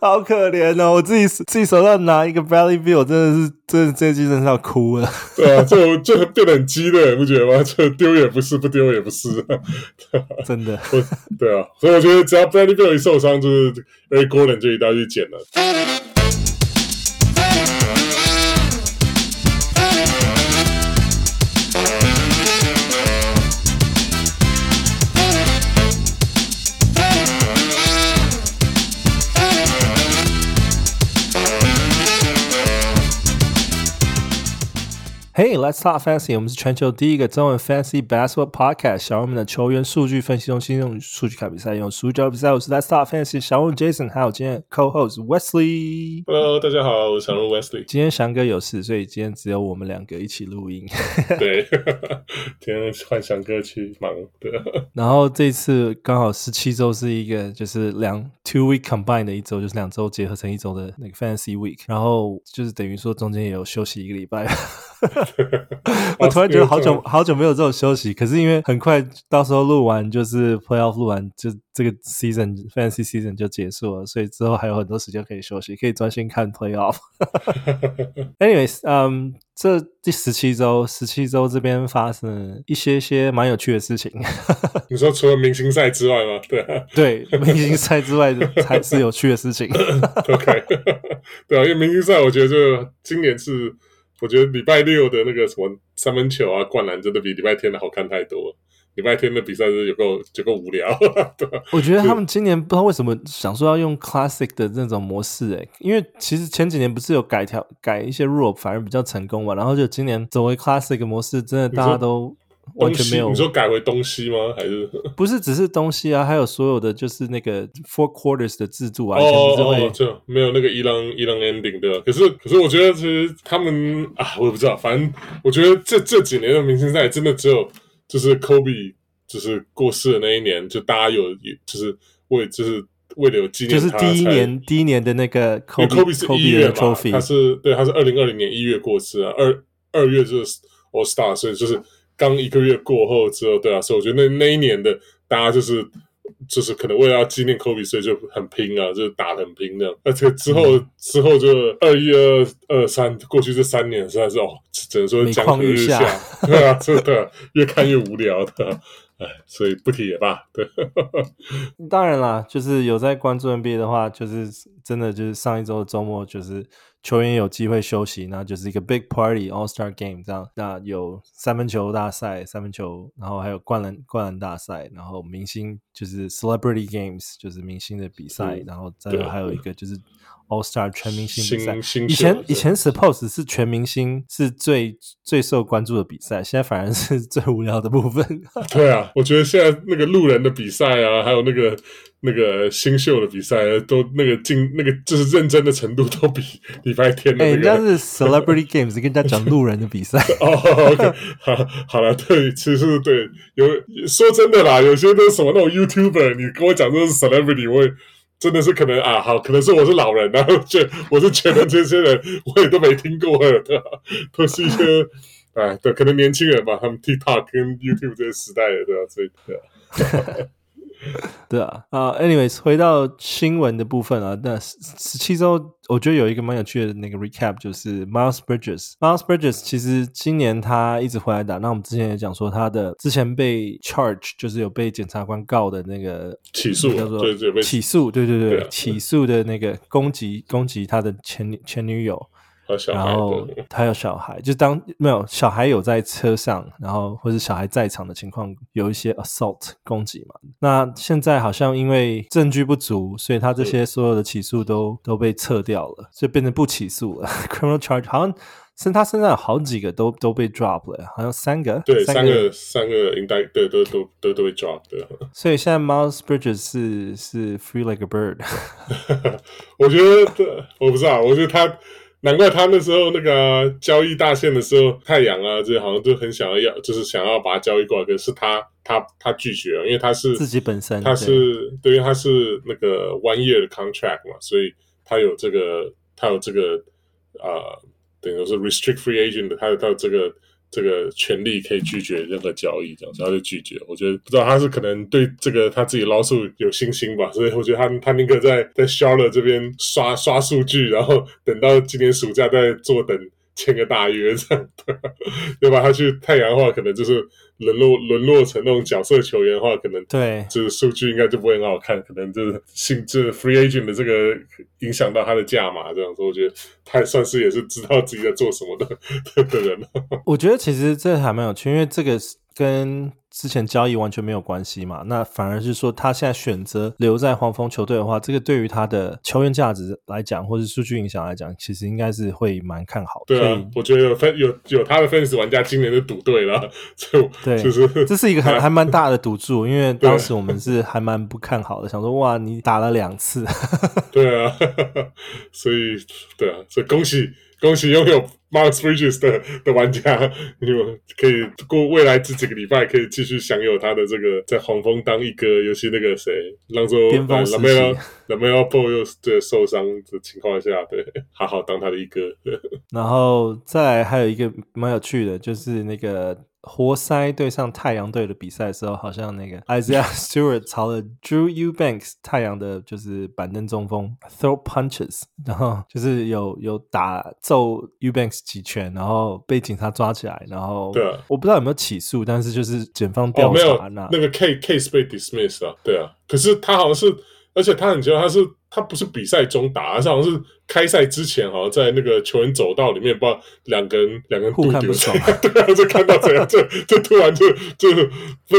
好可怜哦！我自己自己手上拿一个 Bradley Beal，真的是，真的这季真的要哭了。对啊，就就变得很鸡肋，不觉得吗？就丢也不是，不丢也不是，真的。对啊，所以我觉得只要 Bradley Beal 一受伤，就是 Eric Gordon 就一定要去捡了。Hey, let's talk fantasy。我们是全球第一个中文 fantasy basketball podcast。小人们的球员数据分析中心用数据看比赛，用数据教比赛。我是 Let's talk fantasy 小人 Jason，还有今天 co-host Wesley。Hello，大家好，我是小人 Wesley。今天翔哥有事，所以今天只有我们两个一起录音。对，今天换翔哥去忙。对。然后这次刚好十七周是一个就是两 two week combine 的一周，就是两周结合成一周的那个 fantasy week。然后就是等于说中间也有休息一个礼拜。我突然觉得好久好久没有这种休息，可是因为很快到时候录完就是 playoff 录完就这个 season fantasy season 就结束了，所以之后还有很多时间可以休息，可以专心看 playoff。Anyways，嗯、um,，这第十七周十七周这边发生了一些些蛮有趣的事情。你说除了明星赛之外吗？对啊，对，明星赛之外的才是有趣的事情。OK，对啊，因为明星赛我觉得就今年是。我觉得礼拜六的那个什么三分球啊、灌篮，真的比礼拜天的好看太多了。礼拜天的比赛是有够就够无聊。对，我觉得他们今年不知道为什么想说要用 classic 的那种模式，诶，因为其实前几年不是有改条改一些 rule，反而比较成功嘛。然后就今年走回 classic 模式，真的大家都。完全没有，你说改回东西吗？还是 不是只是东西啊？还有所有的就是那个 four quarters 的制度啊？哦哦，就没有那个一浪一浪 ending 对吧？可是可是我觉得其实他们啊，我也不知道，反正我觉得这这几年的明星赛真的只有就是 Kobe 就是过世的那一年，就大家有就是为就是为了有纪念，就是第一年第一年的那个 Kobe, Kobe 是一月嘛，Trophy 他是对他是二零二零年一月过世啊，二二月就是 All Star，所以就是。刚一个月过后之后，对啊，所以我觉得那那一年的大家就是就是可能为了要纪念科比，所以就很拼啊，就是打得很拼的。而且之后、嗯、之后就二一二二三过去这三年实在是哦，只能说江河日下，对啊，真的越看越无聊的，哎，所以不提也罢。对，当然啦，就是有在关注 NBA 的话，就是真的就是上一周的周末就是。球员有机会休息，那就是一个 big party All Star Game 这样。那有三分球大赛，三分球，然后还有灌篮灌篮大赛，然后明星就是 Celebrity Games，就是明星的比赛，嗯、然后再有还有一个就是 All Star 全明星比赛。以前以前 Suppose 是全明星是最最受关注的比赛，现在反而是最无聊的部分。对啊，我觉得现在那个路人的比赛啊，还有那个。那个新秀的比赛都那个进那个就是认真的程度都比礼拜天的、那个。哎、欸，人家是 Celebrity Games，跟人家讲路人的比赛。哦，OK，好，好了，对，其实对，有说真的啦，有些都是什么那种 YouTuber，你跟我讲这是 Celebrity，我也真的是可能啊，好，可能是我是老人，然后觉我是觉得这些人我也都没听过的，都是一些哎，对，可能年轻人吧，他们 TikTok 跟 YouTube 这些时代的，对吧？所以对。对啊，啊、uh,，anyways，回到新闻的部分啊，那十十七周，我觉得有一个蛮有趣的那个 recap，就是 Miles Bridges。Miles Bridges 其实今年他一直回来打，那我们之前也讲说他的之前被 charge，就是有被检察官告的那个起诉，叫做起诉，对对对，对啊、起诉的那个攻击攻击他的前前女友。然后他有小孩，就当没有小孩有在车上，然后或者小孩在场的情况，有一些 assault 攻击嘛。那现在好像因为证据不足，所以他这些所有的起诉都都被撤掉了，所以变成不起诉了。Criminal charge 好像身他身上有好几个都都被 drop 了，好像三个，对，三个三个 indict 对都都都都被 drop 的。所以现在 Miles Bridges 是是 free like a bird。我觉得我不知道，我觉得他。难怪他那时候那个交易大限的时候，太阳啊，这好像就很想要要，就是想要把他交易过来，可是他他他拒绝了，因为他是自己本身，他是对，于他是那个 one year 的 contract 嘛，所以他有这个他有这个呃，等于说是 restrict free agent 的，他有他有这个这个权利可以拒绝任何交易，这样子他就拒绝。我觉得不知道他是可能对这个他自己捞数有信心吧，所以我觉得他他那个在在 s h a r l e 这边刷刷数据，然后等到今年暑假再坐等。签个大约这样，对吧？他去太阳的话，可能就是沦落沦落成那种角色球员的话，可能对，就是数据应该就不会很好看，可能就是性质、free agent 的这个影响到他的价码这样子。我觉得他也算是也是知道自己在做什么的 的人。我觉得其实这还蛮有趣，因为这个跟。之前交易完全没有关系嘛，那反而是说他现在选择留在黄蜂球队的话，这个对于他的球员价值来讲，或是数据影响来讲，其实应该是会蛮看好的。对啊，我觉得有分有有他的粉丝玩家今年就赌对了，就对，就是 这是一个还还蛮大的赌注，因为当时我们是还蛮不看好的，想说哇，你打了两次，对啊，所以对啊，所以恭喜。恭喜拥有 Miles Bridges 的的玩家，你们可以过未来这几个礼拜，可以继续享有他的这个在黄蜂当一哥。尤其那个谁，让做 LaMelo LaMelo Ball 又对受伤的情况下，对，好好当他的一哥。然后再来还有一个蛮有趣的，就是那个。活塞对上太阳队的比赛的时候，好像那个 Isaiah Stewart 朝了 Drew Eubanks 太阳的就是板凳中锋 throw punches，然后就是有有打揍 Eubanks 几拳，然后被警察抓起来，然后对啊，我不知道有没有起诉，但是就是检方调查那、哦、那个 case case 被 dismiss 啊，对啊，可是他好像是。而且他很奇怪，他是他不是比赛中打，他好像是开赛之前，好像在那个球员走道里面，不知道两个人两个人互看不爽，对啊，就看到怎样，就就突然就就是不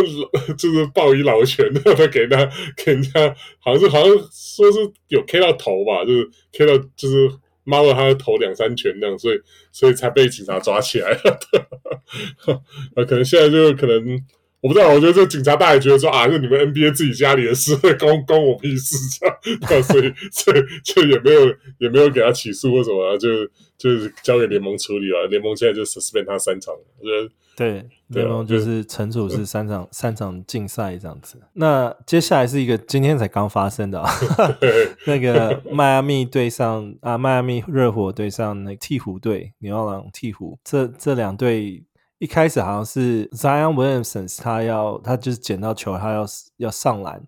就是抱一老拳，然后给他给人家，好像是好像说是有 K 到头吧，就是 K 到就是猫了他的头两三拳那样，所以所以才被警察抓起来了。啊，可能现在就可能。我不知道，我觉得这警察大爷觉得说啊，是你们 NBA 自己家里的事，关关我屁事，这样，所以所以就也没有也没有给他起诉或什么，就就是交给联盟处理了。联盟现在就 suspend 他三场，我觉得对联盟就是惩处是三场三场禁赛这样子。那接下来是一个今天才刚发生的啊，那个迈阿密对上啊，迈阿密热火对上那个鵜鹕队，牛奥良鵜鹕，这这两队。一开始好像是 Zion Williamson，他要他就是捡到球，他要要上篮，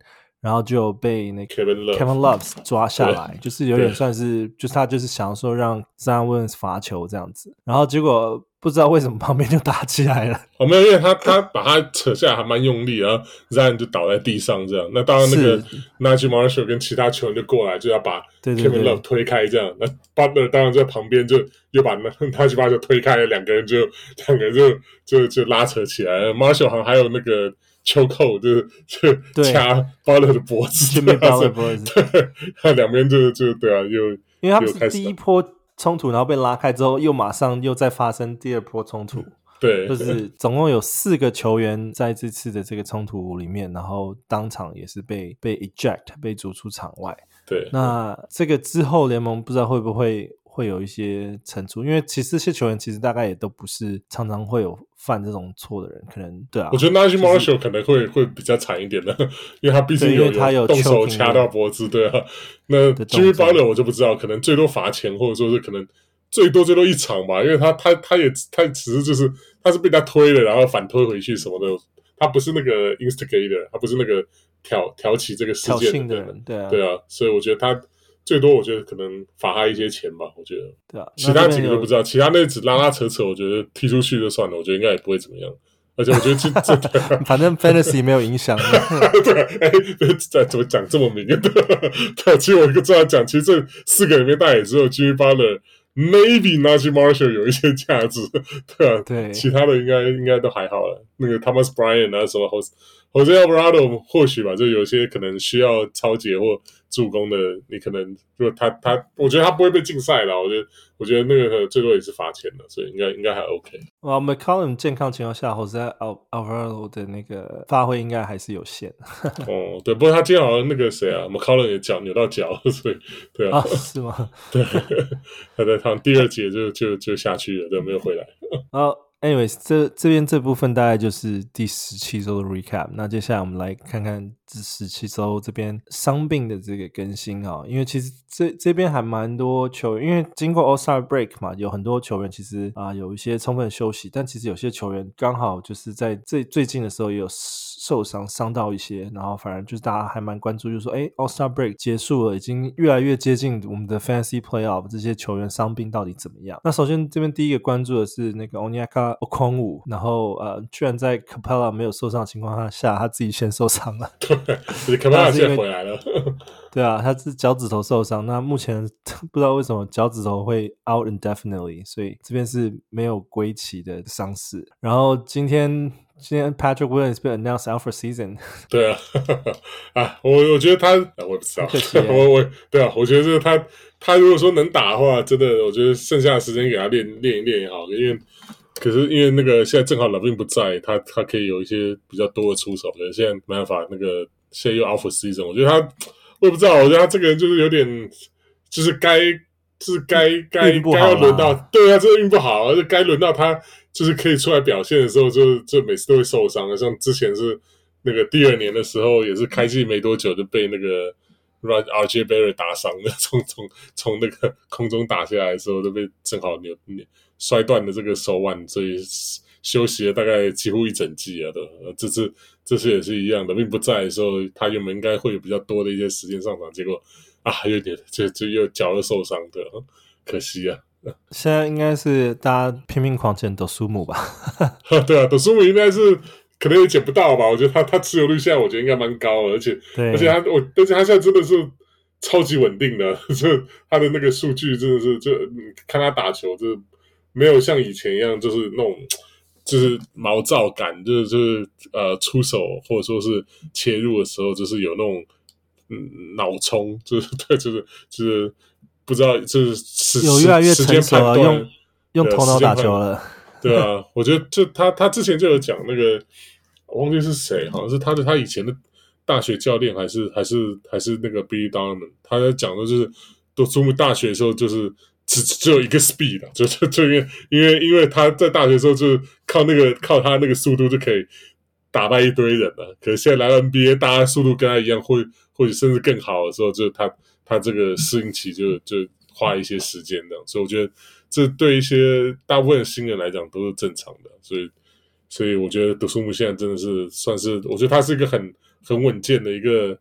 然后就被那个 Kevin Love, Kevin Love 抓下来，就是有点算是，就是他就是想说让 Zion Williamson 罚球这样子，然后结果。不知道为什么旁边就打起来了。哦，没有，因为他他把他扯下来还蛮用力，然后 Zion 就倒在地上这样。那当然，那个 Naji Marshall 跟其他球员就过来，就要把 Kevin Love 推开这样。那 Butler 当然在旁边就又把那 Naji Marshall 推开了，两个人就两个人就就就拉扯起来了。Marshall 好像还有那个 chokehold 就是就掐 Butler 的脖子，对，两边就就对啊，又因为他们是第一波。冲突，然后被拉开之后，又马上又再发生第二波冲突。对，就是总共有四个球员在这次的这个冲突里面，然后当场也是被被 eject 被逐出场外。对，那这个之后联盟不知道会不会。会有一些惩处，因为其实这些球员其实大概也都不是常常会有犯这种错的人，可能对啊。我觉得 Naji Marshall 可能会会比较惨一点的，因为他毕竟有他有动手掐到脖子，对啊。那 Jimmy Butler 我就不知道，可能最多罚钱，或者说是可能最多最多一场吧，因为他他他也他只是就是他是被他推了，然后反推回去什么的，他不是那个 instigator，他不是那个挑挑起这个事件的人，对啊，对啊，所以我觉得他。最多我觉得可能罚他一些钱吧，我觉得。对啊，其他几个都不知道，其他那只拉拉扯扯，我觉得踢出去就算了，我觉得应该也不会怎么样。而且我觉得这 这，反正 fantasy 没有影响。对，哎，这怎么讲这么明？对，其实我一个这样讲，其实这四个里面大概也只有 Jimmy Butler maybe Naji Marshall 有一些价值，对啊，对，其他的应该应该都还好了。那个 Thomas Bryant 啊什么 Jose Alvarado 或许吧，就有些可能需要抄截或助攻的，你可能就他他，我觉得他不会被禁赛了。我觉得我觉得那个最多也是罚钱的，所以应该应该还 OK。哇，McCollum 健康情况下，Jose Alvarado 的那个发挥应该还是有限。哦，对，不过他今天好像那个谁啊，McCollum 也脚扭到脚，所以对啊，哦、是吗？对，他在他第二节就就就下去了，对，没有回来。哦。anyways，这这边这部分大概就是第十七周的 recap。那接下来我们来看看第十七周这边伤病的这个更新啊，因为其实这这边还蛮多球员，因为经过 All Star Break 嘛，有很多球员其实啊有一些充分休息，但其实有些球员刚好就是在最最近的时候也有受伤伤到一些，然后反而就是大家还蛮关注，就是说，哎，All Star Break 结束了，已经越来越接近我们的 Fantasy Playoff，这些球员伤病到底怎么样？那首先这边第一个关注的是那个 Onyeka Okongwu，然后呃，居然在 Capella 没有受伤的情况下，他自己先受伤了。对，Capela 先回来了。对啊，他是脚趾头受伤，那目前 不知道为什么脚趾头会 out indefinitely，所以这边是没有归期的伤势。然后今天。今天 Patrick Williams 被 announced out for season。对啊，啊，我我觉得他，我也不知道，我我对啊，我觉得这个他他如果说能打的话，真的，我觉得剩下的时间给他练练一练也好，因为可是因为那个现在正好 LaVine 不在，他他可以有一些比较多的出手，可是现在没办法，那个现在又 out for season，我觉得他我也不知道，我觉得他这个人就是有点，就是该就是该该该要轮到，对啊，这个运不好，而且该轮到他。就是可以出来表现的时候就，就每次都会受伤。像之前是那个第二年的时候，也是开季没多久就被那个 RJ Barry 打伤了，从从从那个空中打下来的时候，都被正好扭扭摔断了这个手腕，所以休息了大概几乎一整季啊。都这次这次也是一样的，并不在的时候，他原本应该会有比较多的一些时间上场，结果啊，又点就就又脚又受伤的，可惜啊。现在应该是大家拼命狂捡德苏姆吧？对啊，德苏姆应该是可能也捡不到吧？我觉得他他持有率现在我觉得应该蛮高的，而且而且他我而且他现在真的是超级稳定的，就他的那个数据真的是就看他打球，就是没有像以前一样就是那种就是毛躁感，就是就是呃出手或者说是切入的时候就是有那种嗯脑冲，就是 对，就是就是。不知道，就是有越来越成熟了，用用头脑打球了。对啊，我觉得就他他之前就有讲那个，我忘记是谁，好像是他的他以前的大学教练，还是还是还是那个 Billy Donovan，他在讲的就是，都读大学的时候就是只只有一个 speed，就就就因为因为因为他在大学的时候就是靠那个靠他那个速度就可以打败一堆人了，可是现在来到 NBA，大家速度跟他一样，或或者甚至更好的时候，就是他。他这个适应期就就花一些时间这样，所以我觉得这对一些大部分新人来讲都是正常的。所以，所以我觉得德苏姆现在真的是算是，我觉得他是一个很很稳健的一个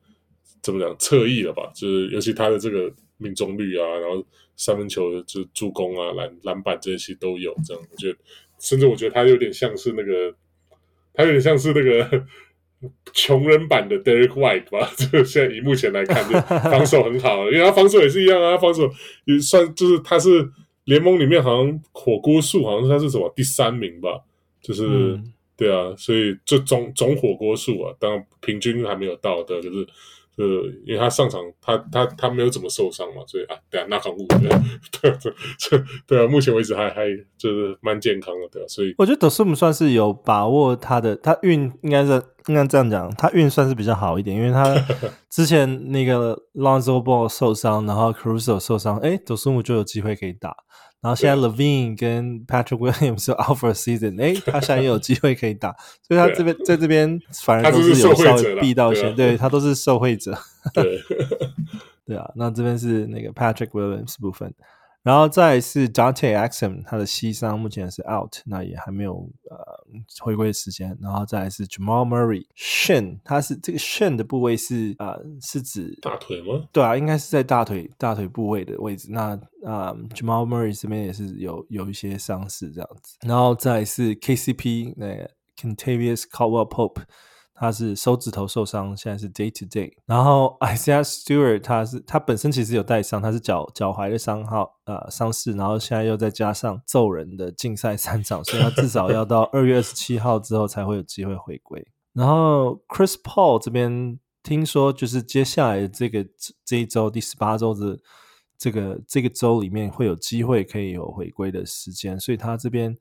怎么讲侧翼了吧？就是尤其他的这个命中率啊，然后三分球就助攻啊、篮篮板这些都有。这样，我觉得甚至我觉得他有点像是那个，他有点像是那个。穷人版的 Derek White 吧，就现在以目前来看，就防守很好，因为他防守也是一样啊，防守 也算就是他是联盟里面好像火锅数好像是他是什么第三名吧，就是、嗯、对啊，所以这总总火锅数啊，当然平均还没有到的，就是。呃，因为他上场，他他他没有怎么受伤嘛，所以啊，对啊，那扛不住，对对对啊，目前为止还还就是蛮健康的，对啊，所以我觉得德斯姆算是有把握他的，他运应该是应该这样讲，他运算是比较好一点，因为他之前那个 Lonzo Ball 受伤，然后 Caruso 受伤，哎，德斯姆就有机会可以打。然后现在 Levine 跟 Patrick Williams 是 out for season，哎，他现在也有机会可以打，所以他这边在这边反而都是有稍微避到一些，对他都是受惠者。对，对啊，那这边是那个 Patrick Williams 部分。然后再是 Dante Axum，他的膝伤目前是 out，那也还没有呃回归的时间。然后再是 Jamal Murray，Shin，他是这个 Shin 的部位是啊、呃、是指大腿吗？对啊，应该是在大腿大腿部位的位置。那啊、呃、Jamal Murray 这边也是有有一些伤势这样子。然后再是 KCP，那个 Contavious Caldwell Pope。他是手指头受伤，现在是 day to day。然后 Isaiah Stewart，他是他本身其实有带伤，他是脚脚踝的伤号呃伤势，然后现在又再加上揍人的禁赛三场，所以他至少要到二月二十七号之后才会有机会回归。然后 Chris Paul 这边听说就是接下来这个这一周第十八周的这个这个周里面会有机会可以有回归的时间，所以他这边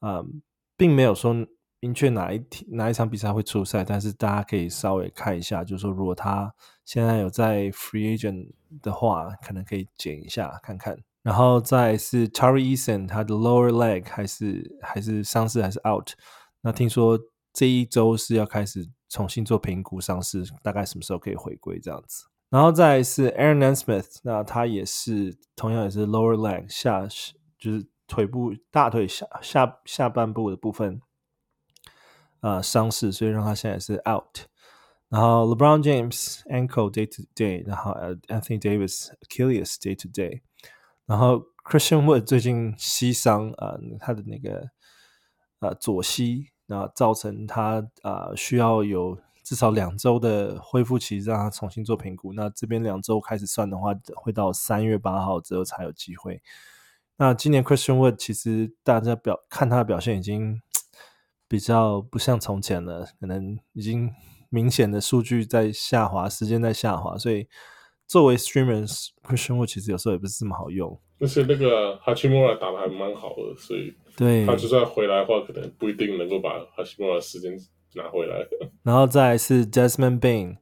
嗯、并没有说。明确哪一哪一场比赛会出赛，但是大家可以稍微看一下，就是说如果他现在有在 free agent 的话，可能可以剪一下看看。然后再是 Tari Eason，他的 lower leg 还是还是伤势还是 out。那听说这一周是要开始重新做评估伤势，大概什么时候可以回归这样子。然后再是 Aaron Nesmith，那他也是同样也是 lower leg 下就是腿部大腿下下下半部的部分、呃、伤势，所以让他现在是 out。然后 LeBron James ankle day to day，然后 Anthony Davis Achilles day to day。然后 Christian Wood 最近膝伤啊、他的那个呃左膝，那造成他啊、需要有至少两周的恢复期，让他重新做评估。那这边两周开始算的话，会到三月八号之后才有机会。那今年 Christian Wood 其实大家表看他的表现已经比较不像从前了，可能已经明显的数据在下滑，时间在下滑，所以。作为 streamers，Christian Wood 其实有时候也不是这么好用。而且那个 Hachimura 打的还蛮好的，所以对他就算回来的话，可能不一定能够把 Hachimura 的时间拿回来。然后再来是 Jasmine Bane。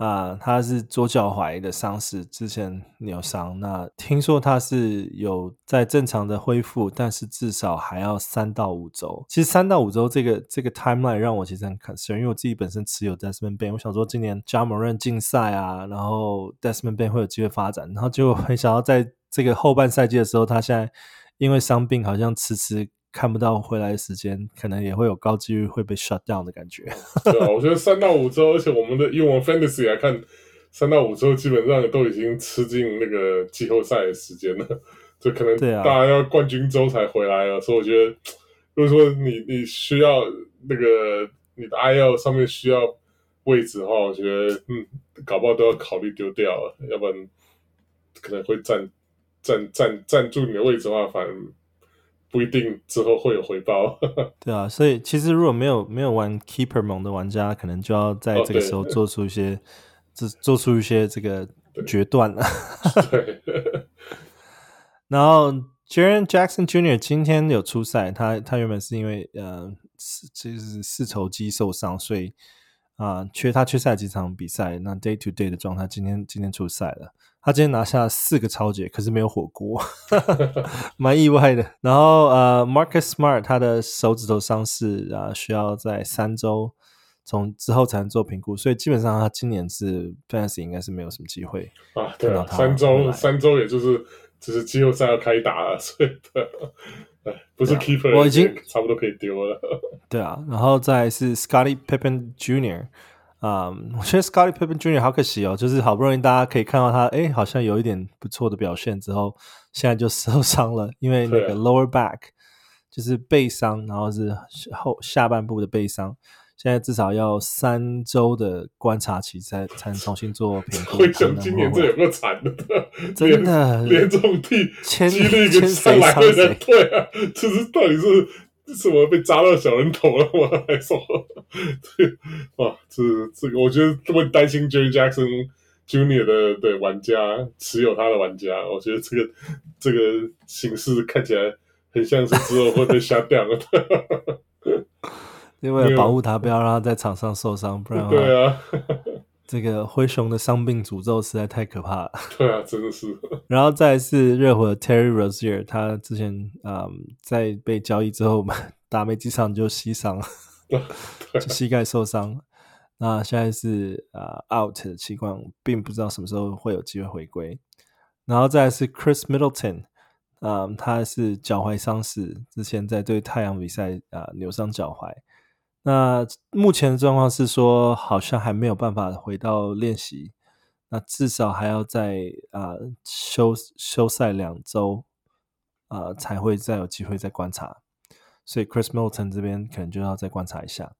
啊，他是左脚踝的伤势，之前扭伤。那听说他是有在正常的恢复，但是至少还要三到五周。其实三到五周这个这个 timeline 让我其实很 concern，因为我自己本身持有 Desmond Bane，我想说今年 Ja Morant 禁赛啊，然后 Desmond Bane 会有机会发展，然后结果没想到在这个后半赛季的时候，他现在因为伤病好像迟迟。看不到回来的时间，可能也会有高几率会被 shut down 的感觉。对啊，我觉得三到五周，而且我们的以我们 fantasy 来看，三到五周基本上都已经吃进那个季后赛的时间了，就可能大家要冠军周才回来了。啊、所以我觉得，如果说你你需要那个你的 IL 上面需要位置的话，我觉得嗯，搞不好都要考虑丢掉了，要不然可能会占占占占住你的位置的话，反而。不一定之后会有回报，对啊，所以其实如果没有没有玩 Keeper 盟的玩家，可能就要在这个时候做出一些，做、哦、做出一些这个决断了。对，然后 Jaren Jackson Jr. 今天有出赛，他他原本是因为呃，就是四头肌受伤，所以啊、呃，缺他缺赛几场比赛，那 Day to Day 的状态，今天今天出赛了。他今天拿下四个抄截，可是没有火锅，蛮意外的。然后呃，Marcus Smart 他的手指头伤势啊，需要在三周从之后才能做评估，所以基本上他今年是 Fantasy 应该是没有什么机会啊。对啊，三周三周也就是就是季后赛要开打了，所以对，不是 Keeper，我已经差不多可以丢了。对啊，然后再是 Scottie Pippen Jr. 啊，um, 我觉得 Scottie Pippen Jr. 好可惜哦，就是好不容易大家可以看到他，哎，好像有一点不错的表现之后，现在就 受伤了，因为那个 lower back 就是背伤，然后是后下半部的背伤，现在至少要三周的观察期才才能重新做评估。今年这有个惨的，真的连这种替几率跟上来的人对啊，这是到底是？什么被扎到小人头了吗？还说，哇，这这个，我觉得这么担心 Jaren Jackson Junior 的对玩家持有他的玩家，我觉得这个这个形式看起来很像是之后会被下掉 了。因为保护他，不要让他在场上受伤，不然对啊。这个灰熊的伤病诅咒实在太可怕了。对啊，真的是。然后再来是热火的 Terry Rozier，他之前嗯在被交易之后打没几场就膝伤，就膝盖受伤。那现在是啊、uh, out 的情况，并不知道什么时候会有机会回归。然后再来是 Chris Middleton，嗯，他是脚踝伤势，之前在对太阳比赛啊、uh, 扭伤脚踝。那目前的状况是说，好像还没有办法回到练习，那至少还要再啊、休休赛两周，啊、呃、才会再有机会再观察。所以 Chris Middleton 这边可能就要再观察一下。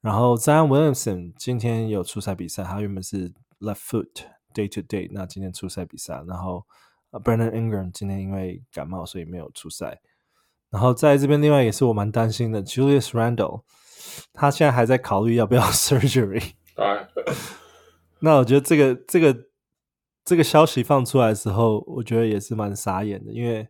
然后 Zion Williamson 今天有出赛比赛，他原本是 left foot day to day，那今天出赛比赛。然后 Brandon Ingram 今天因为感冒，所以没有出赛。然后在这边另外也是我蛮担心的 Julius Randle。他现在还在考虑要不要 surgery。那我觉得这个这个这个消息放出来的时候，我觉得也是蛮傻眼的，因为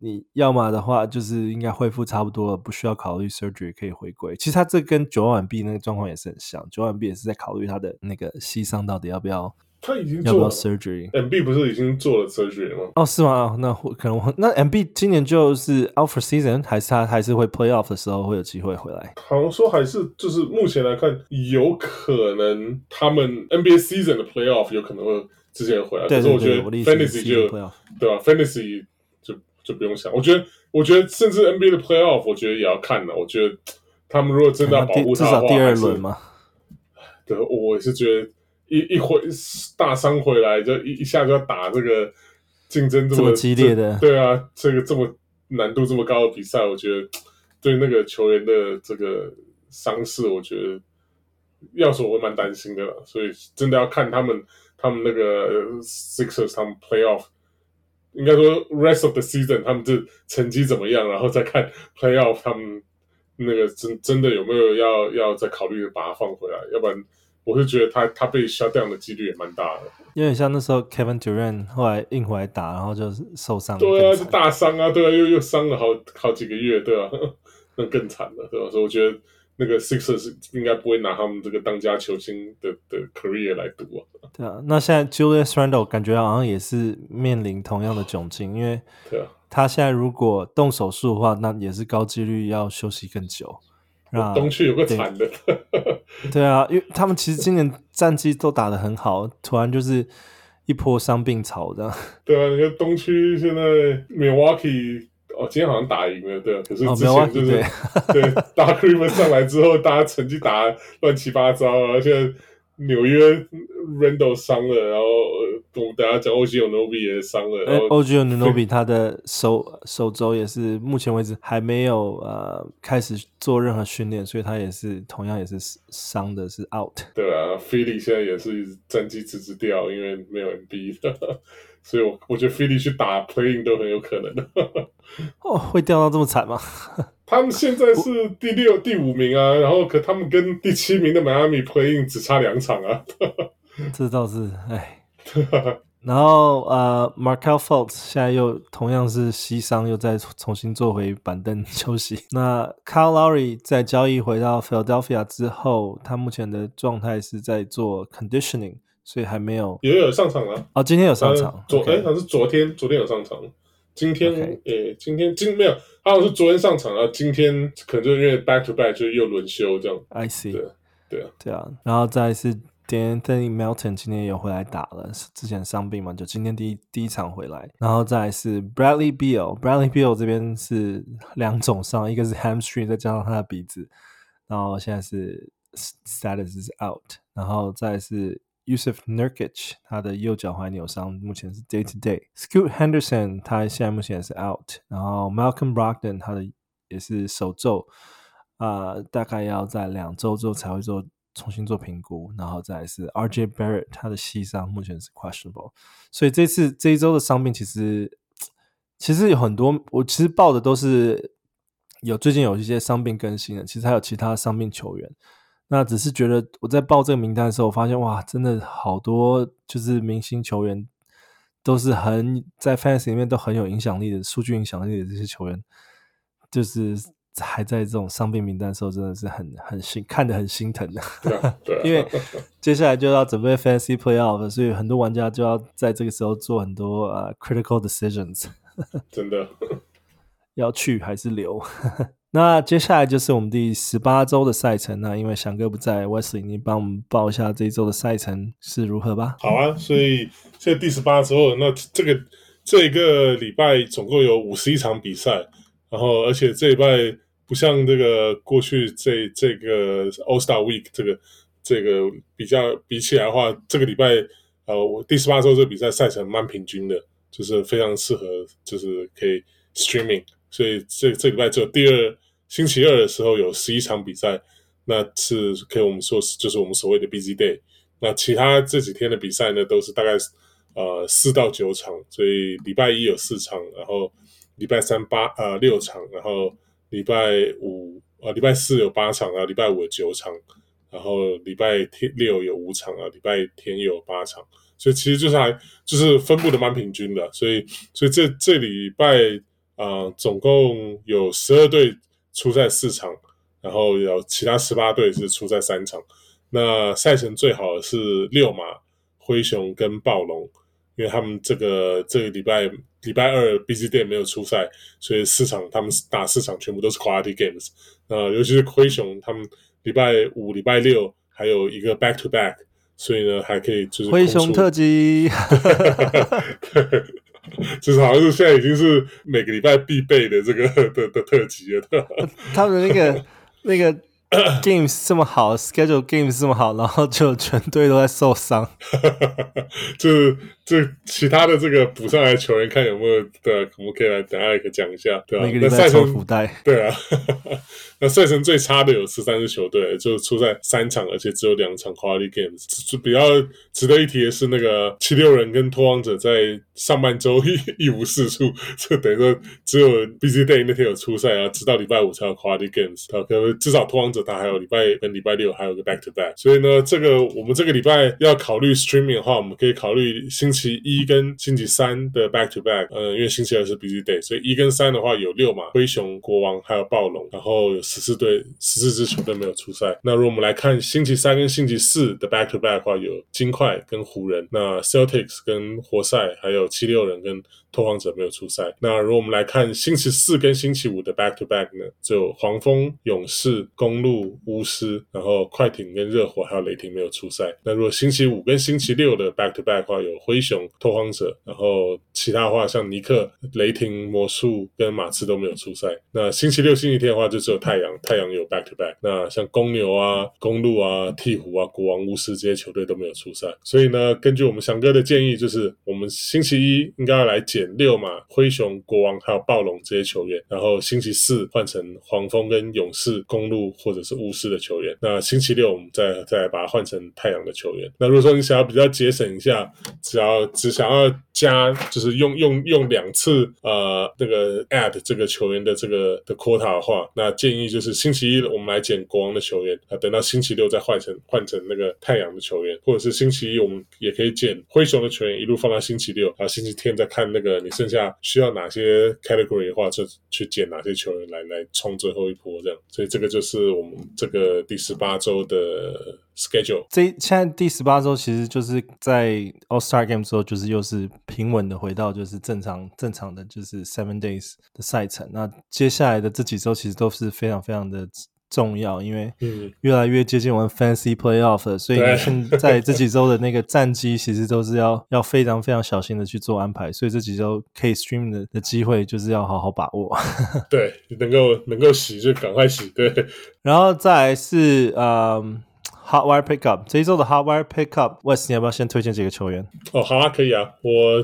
你要么的话就是应该恢复差不多了，不需要考虑 surgery 可以回归。其实他这跟九万 B 那个状况也是很像，九万 B 也是在考虑他的那个膝伤到底要不要他已经做了要不要 surgery。MB 不是已经做了 surgery 吗？哦，是吗？哦，那可能我那 MB 今年就是 out for season，还是他还是会 play off 的时候会有机会回来？好像说还是就是目前来看，有可能他们 NBA season 的 play off 有可能会之前回来。对对对，可是我觉得 fantasy 就对吧？fantasy 就就不用想。我觉得我觉得甚至 NBA 的 play off，我觉得也要看的。我觉得他们如果真的要保护他的话，至少第二轮嘛。对，我也是觉得。一一回大伤回来，就一一下就要打这个竞争这么，激烈的，对啊，这个这么难度这么高的比赛，我觉得对那个球员的这个伤势，我觉得要说我会蛮担心的了。所以真的要看他们他们那个 Sixers 他们 Playoff，应该说 Rest of the Season 他们这成绩怎么样，然后再看 Playoff 他们那个真真的有没有要要再考虑把它放回来，要不然。我是觉得他他被 shut down 的几率也蛮大的，有点像那时候 Kevin Durant 后来硬回来打，然后就受伤。对啊，是大伤啊，对啊，又又伤了好好几个月，对啊，那更惨了，对吧？所以我觉得那个 Sixers 应该不会拿他们这个当家球星的的 career 来赌啊。对啊，那现在 Julius Randle 感觉好像也是面临同样的窘境，因为对啊，他现在如果动手术的话，那也是高几率要休息更久。东区有个惨的，对啊，因为他们其实今年战绩都打得很好，突然就是一波伤病潮这样。对啊，你看东区现在 Milwaukee 哦，今天好像打赢了，对啊，可是之前就是、哦、对，对 Doc Rivers 上来之后，大家成绩打乱七八糟啊，而且。纽约 Randall 伤了，然后我们等下讲 OG Anunoby 也伤了。然后 OG Anunoby 他的手手肘也是目前为止还没有呃开始做任何训练，所以他也是同样也是伤的，是 out。对啊，Philly 现在也是战绩直直掉，因为没有 MB，所以我我觉得 Philly 去打 playing 都很有可能。哦，会掉到这么惨吗？他们现在是第六、第五名啊，然后可他们跟第七名的迈阿密 playing 只差两场啊，这倒是哎。然后呃，Markelle Fultz 现在又同样是膝伤，又再重新坐回板凳休息。那 Kyle Lowry 在交易回到 Philadelphia 之后，他目前的状态是在做 conditioning，所以还没有也有上场了。哦，今天有上场，昨天好像是昨天，昨天有上场。今天诶今天今没有，他好像是昨天上场啊。今天可能就因为 back to back 就又轮休这样。I see，对对啊，对啊。然后再是 Denny Melton 今天也有回来打了，之前伤病嘛，就今天第一第一场回来。然后再是 Bradley Beal，Bradley Beal 这边是两种伤，一个是 hamstring，再加上他的鼻子，然后现在是 status 是 out。然后再是。Yusuf Nurkic 他的右脚踝扭伤，目前是 day to day。Scoot Henderson 他现在目前也是 out，然后 Malcolm Brogdon 他的也是手肘，啊、大概要在两周之后才会做重新做评估，然后再是 RJ Barrett 他的膝伤目前是 questionable，所以这次这一周的伤病其实其实有很多，我其实报的都是有最近有一些伤病更新的，其实还有其他伤病球员。那只是觉得我在报这个名单的时候，我发现哇，真的好多就是明星球员，都是很在 fans 里面都很有影响力的数据影响力的这些球员，就是还在这种伤病名单的时候，真的是很很心看得很心疼的。因为 接下来就要准备 fantasy playoff，所以很多玩家就要在这个时候做很多啊、uh, critical decisions。真的要去还是留？那接下来就是我们第十八周的赛程。那因为翔哥不在，Wesley，你帮我们报一下这一周的赛程是如何吧？好啊，所以现在第十八周，那这个这一个礼拜总共有五十一场比赛，然后而且这礼拜不像这个过去这这个 All Star Week 这个这个比较比起来的话，这个礼拜呃我第十八周这个比赛赛程蛮平均的，就是非常适合，就是可以 Streaming。所以这这礼拜只有第二星期二的时候有十一场比赛，那是可以我们说是就是我们所谓的 busy day。那其他这几天的比赛呢，都是大概呃四到九场。所以礼拜一有四场，然后礼拜三八呃六场，然后礼拜五呃礼拜四有八场，然后礼拜五有九场，然后礼拜天六有五场啊，礼拜天有八场。所以其实就是还就是分布的蛮平均的。所以所以这这礼拜。啊、呃，总共有十二队出赛四场，然后有其他十八队是出赛三场。那赛程最好的是六马，灰熊跟暴龙，因为他们这个这个礼拜礼拜二 busy day 没有出赛，所以四场他们打四场全部都是 quality games。呃，尤其是灰熊，他们礼拜五、礼拜六还有一个 back to back，所以呢还可以就是灰熊特辑。就是好像是现在已经是每个礼拜必备的这个的的特辑了。他们那个那个 games 这么好，schedule games 这么好，然后就全队都在受伤。就是这其他的这个补上来的球员，看有没有对，我们可以来等下来讲一下，对吧？每个礼拜抽福袋，对啊。那赛程最差的有十三支球队，就出赛三场，而且只有两场 quality games。就比较值得一提的是，那个七六人跟拓荒者在上半周一一无是处，就等于说只有 busy day 那天有出赛啊，直到礼拜五才有 quality games。啊，可能至少拓荒者他还有礼拜跟礼拜六还有个 back to back。所以呢，这个我们这个礼拜要考虑 streaming 的话，我们可以考虑星期期一跟星期三的 back to back。呃，因为星期二是 busy day，所以一跟三的话有六嘛，灰熊、国王还有暴龙，然后有。十四队，十四支球队没有出赛。那如果我们来看星期三跟星期四的 back to back 的话，有金块跟湖人，那 Celtics 跟活塞，还有七六人跟。拓荒者没有出赛。那如果我们来看星期四跟星期五的 back to back 呢，只有黄蜂、勇士、公鹿、巫师，然后快艇跟热火还有雷霆没有出赛。那如果星期五跟星期六的 back to back 的话，有灰熊、拓荒者，然后其他的话像尼克、雷霆、魔术跟马刺都没有出赛。那星期六、星期天的话就只有太阳，太阳有 back to back。那像公牛啊、公鹿啊、鹈鹕啊、国王、巫师这些球队都没有出赛。所以呢，根据我们翔哥的建议，就是我们星期一应该要来解减。六嘛，灰熊、国王还有暴龙这些球员，然后星期四换成黄蜂跟勇士、公鹿或者是巫师的球员。那星期六我们再再把它换成太阳的球员。那如果说你想要比较节省一下，只要只想要加，就是用用用两次呃那个 add 这个球员的这个的 quota 的话，那建议就是星期一我们来捡国王的球员，啊，等到星期六再换成换成那个太阳的球员，或者是星期一我们也可以捡灰熊的球员，一路放到星期六，然后星期天再看那个。你剩下需要哪些 category 的话，就去捡哪些球员来来冲最后一波，这样。所以这个就是我们这个第十八周的 schedule。这现在第十八周其实就是在 All Star Game 之后，就是又是平稳的回到就是正常正常的就是 seven days 的赛程。那接下来的这几周其实都是非常非常的。重要，因为越来越接近我们 Fantasy Playoff 了，所以现在这几周的那个战绩其实都是要要非常非常小心的去做安排，所以这几周可以 stream 的的机会就是要好好把握。对，能够能够洗就赶快洗。对，然后再来是嗯 Hot Wire Pickup 这一周的 Hot Wire Pick Up，West，你要不要先推荐几个球员？哦，好啊，可以啊。我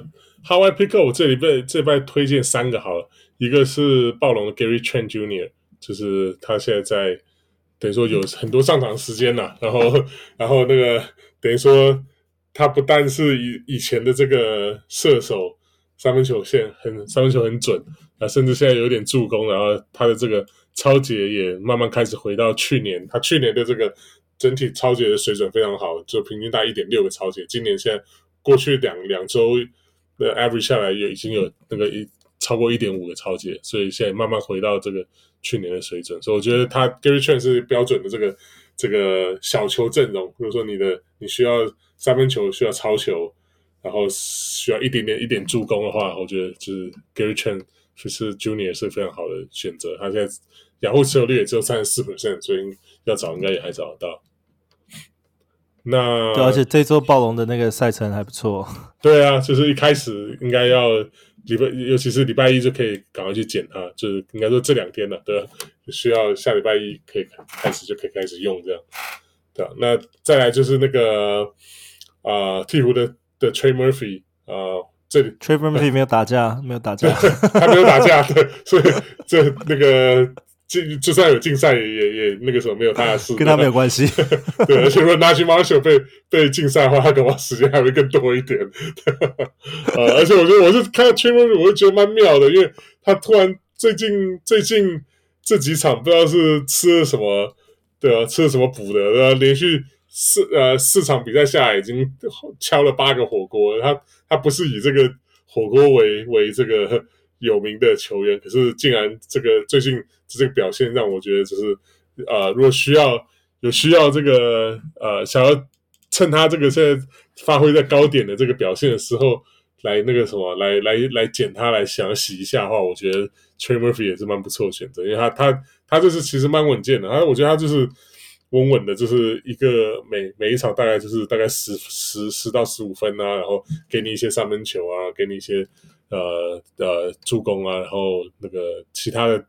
Hot Wire Pickup 我这里被这边推荐三个好了，一个是暴龙的 Gary Trent Jr。就是他现在在等于说有很多上场时间了，然后 然后那个等于说他不但是以以前的这个射手三分球线很三分球很准啊，甚至现在有点助攻，然后他的这个抄截也慢慢开始回到去年，他去年的这个整体抄截的水准非常好，就平均大概一点六个抄截，今年现在过去两两周的 average 下来也已经有那个一超过一点五个抄截，所以现在慢慢回到这个。去年的水准，所以我觉得他 Gary Trent 是标准的这个这个小球阵容。比如说你的你需要三分球，需要超球，然后需要一点点一点助攻的话，我觉得就是 Gary Trent 就是 Junior 是非常好的选择。他现在养护持有率也只有三十四 percent，所以要找应该也还找得到。那对，而且这周暴龙的那个赛程还不错。对啊，就是一开始应该要。礼拜，尤其是礼拜一就可以赶快去剪它，就是应该说这两天了，对吧？需要下礼拜一可以开始就可以开始用这样，对吧？那再来就是那个啊，鹈、呃、鹕的的 Trey Murphy 啊、呃，这里 Trey Murphy 没有打架，没有打架，他没有打架，对，所以这那个。就就算有竞赛，也也也那个时候没有他的事，跟他没有关系。对，而且如果 Naji Marshall 被被竞赛的话，他可能时间还会更多一点。呃，而且我觉得我是看到 Trey Murphy 我就觉得蛮妙的，因为他突然最近最近这几场不知道是吃了什么，对啊，吃了什么补的，然后连续四呃四场比赛下来，已经敲了八个火锅。他他不是以这个火锅为为这个。有名的球员，可是竟然这个最近这个表现让我觉得，就是呃，如果需要有需要这个呃，想要趁他这个现在发挥在高点的这个表现的时候，来那个什么，来来来捡他来想要洗一下的话，我觉得 Trey Murphy 也是蛮不错的选择，因为他他他就是其实蛮稳健的，他我觉得他就是稳稳的，就是一个每每一场大概就是大概十十十到十五分啊，然后给你一些三分球啊，给你一些呃呃助攻啊，然后那个其他的，